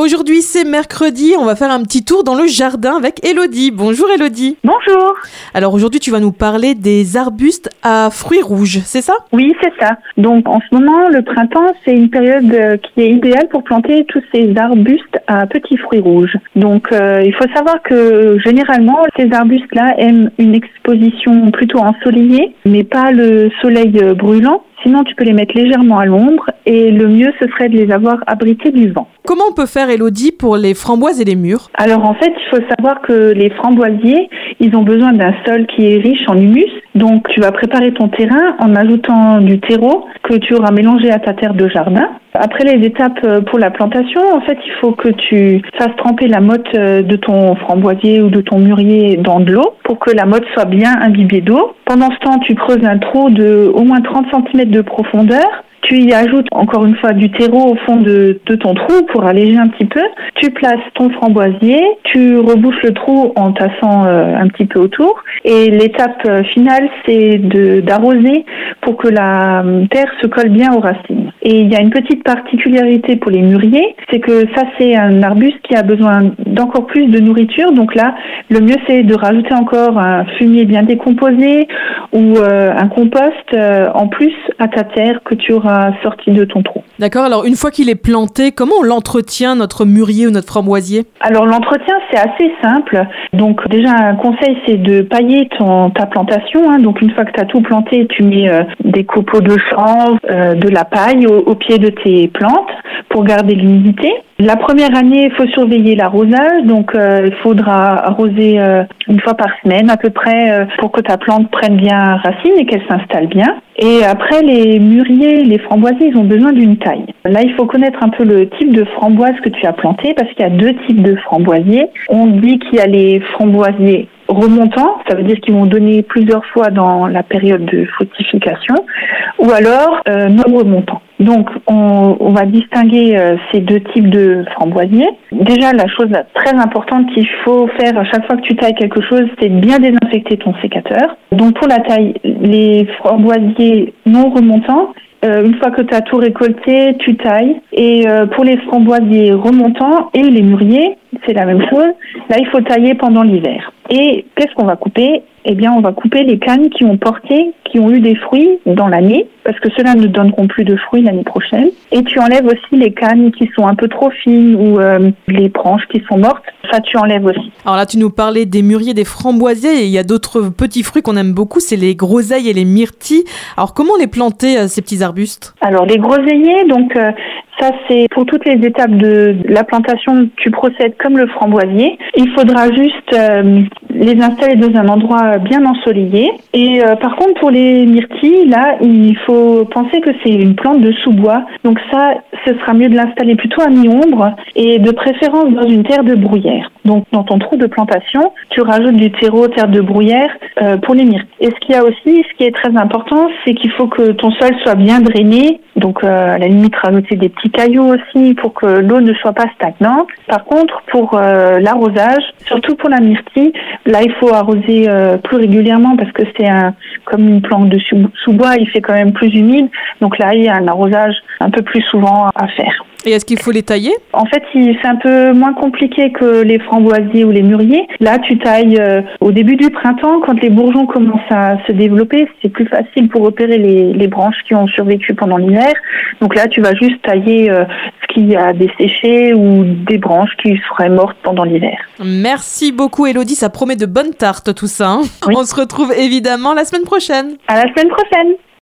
Aujourd'hui, c'est mercredi. On va faire un petit tour dans le jardin avec Elodie. Bonjour Elodie. Bonjour. Alors aujourd'hui, tu vas nous parler des arbustes à fruits rouges, c'est ça? Oui, c'est ça. Donc en ce moment, le printemps, c'est une période euh, qui est idéale pour planter tous ces arbustes à petits fruits rouges. Donc euh, il faut savoir que généralement, ces arbustes-là aiment une exposition plutôt ensoleillée, mais pas le soleil euh, brûlant. Sinon, tu peux les mettre légèrement à l'ombre et le mieux, ce serait de les avoir abrités du vent. Comment on peut faire, Elodie, pour les framboises et les mûres? Alors en fait, il faut savoir que les framboisiers, ils ont besoin d'un sol qui est riche en humus. Donc tu vas préparer ton terrain en ajoutant du terreau que tu auras mélangé à ta terre de jardin. Après les étapes euh, pour la plantation, en fait, il faut que tu fasses tremper la motte euh, de ton framboisier ou de ton mûrier dans de l'eau pour que la motte soit bien imbibée d'eau. Pendant ce temps, tu creuses un trou de au moins 30 cm de profondeur tu y ajoutes encore une fois du terreau au fond de, ton trou pour alléger un petit peu. Tu places ton framboisier, tu rebouches le trou en tassant euh, un petit peu autour. Et l'étape finale, c'est d'arroser pour que la terre se colle bien aux racines. Et il y a une petite particularité pour les mûriers, c'est que ça c'est un arbuste qui a besoin d'encore plus de nourriture. Donc là, le mieux c'est de rajouter encore un fumier bien décomposé ou euh, un compost euh, en plus à ta terre que tu auras sorti de ton trou. D'accord, alors une fois qu'il est planté, comment on l'entretient notre mûrier ou notre framboisier? Alors l'entretien c'est assez simple. Donc déjà un conseil c'est de pailler ton, ta plantation. Hein. Donc une fois que tu as tout planté, tu mets euh, des copeaux de chanvre, de la paille au, pied de tes plantes pour garder l'humidité. La première année, il faut surveiller l'arrosage, donc euh, il faudra arroser euh, une fois par semaine à peu près euh, pour que ta plante prenne bien racine et qu'elle s'installe bien. Et après, les mûriers, les framboisiers, ils ont besoin d'une taille. Là, il faut connaître un peu le type de framboise que tu as planté parce qu'il y a deux types de framboisiers. On dit qu'il y a les framboisiers remontants, ça veut dire qu'ils vont donner plusieurs fois dans la période de fructification, ou alors non remontants. Donc, on, on va distinguer euh, ces deux types de framboisiers. Déjà, la chose très importante qu'il faut faire à chaque fois que tu tailles quelque chose, c'est bien désinfecter ton sécateur. Donc, pour la taille, les framboisiers non remontants, euh, une fois que tu as tout récolté, tu tailles. Et euh, pour les framboisiers remontants et les mûriers, c'est la même chose. Là, il faut tailler pendant l'hiver. Et qu'est-ce qu'on va couper? Eh bien, on va couper les cannes qui ont porté, qui ont eu des fruits dans l'année, parce que ceux-là ne donneront plus de fruits l'année prochaine. Et tu enlèves aussi les cannes qui sont un peu trop fines ou euh, les branches qui sont mortes. Ça, tu enlèves aussi. Alors là, tu nous parlais des mûriers, des framboisiers, et il y a d'autres petits fruits qu'on aime beaucoup, c'est les groseilles et les myrtilles. Alors, comment les planter, euh, ces petits arbustes? Alors, les groseilliers, donc, euh, ça, c'est pour toutes les étapes de la plantation, tu procèdes comme le framboisier. Il faudra juste euh, les installer dans un endroit bien ensoleillé. Et euh, par contre, pour les myrtilles, là, il faut penser que c'est une plante de sous-bois. Donc ça, ce sera mieux de l'installer plutôt à mi-ombre et de préférence dans une terre de bruyère. Donc dans ton trou de plantation, tu rajoutes du terreau, terre de bruyère euh, pour les myrtilles. Et ce qu'il y a aussi, ce qui est très important, c'est qu'il faut que ton sol soit bien drainé. Donc à la limite, rajouter des petits cailloux aussi pour que l'eau ne soit pas stagnante. Par contre, pour euh, l'arrosage, surtout pour la myrtille, là il faut arroser euh, plus régulièrement parce que c'est un comme une plante de sous-bois, il fait quand même plus humide. Donc là, il y a un arrosage un peu plus souvent à faire. Et est-ce qu'il faut les tailler En fait, c'est un peu moins compliqué que les framboisiers ou les mûriers. Là, tu tailles euh, au début du printemps, quand les bourgeons commencent à se développer, c'est plus facile pour repérer les, les, branches qui ont survécu pendant l'hiver. Donc là, tu vas juste tailler euh, ce qui a desséché ou des branches qui seraient mortes pendant l'hiver. Merci beaucoup, Elodie. Ça promet de bonnes tartes, tout ça. Hein. On se retrouve évidemment la semaine prochaine. À la semaine prochaine.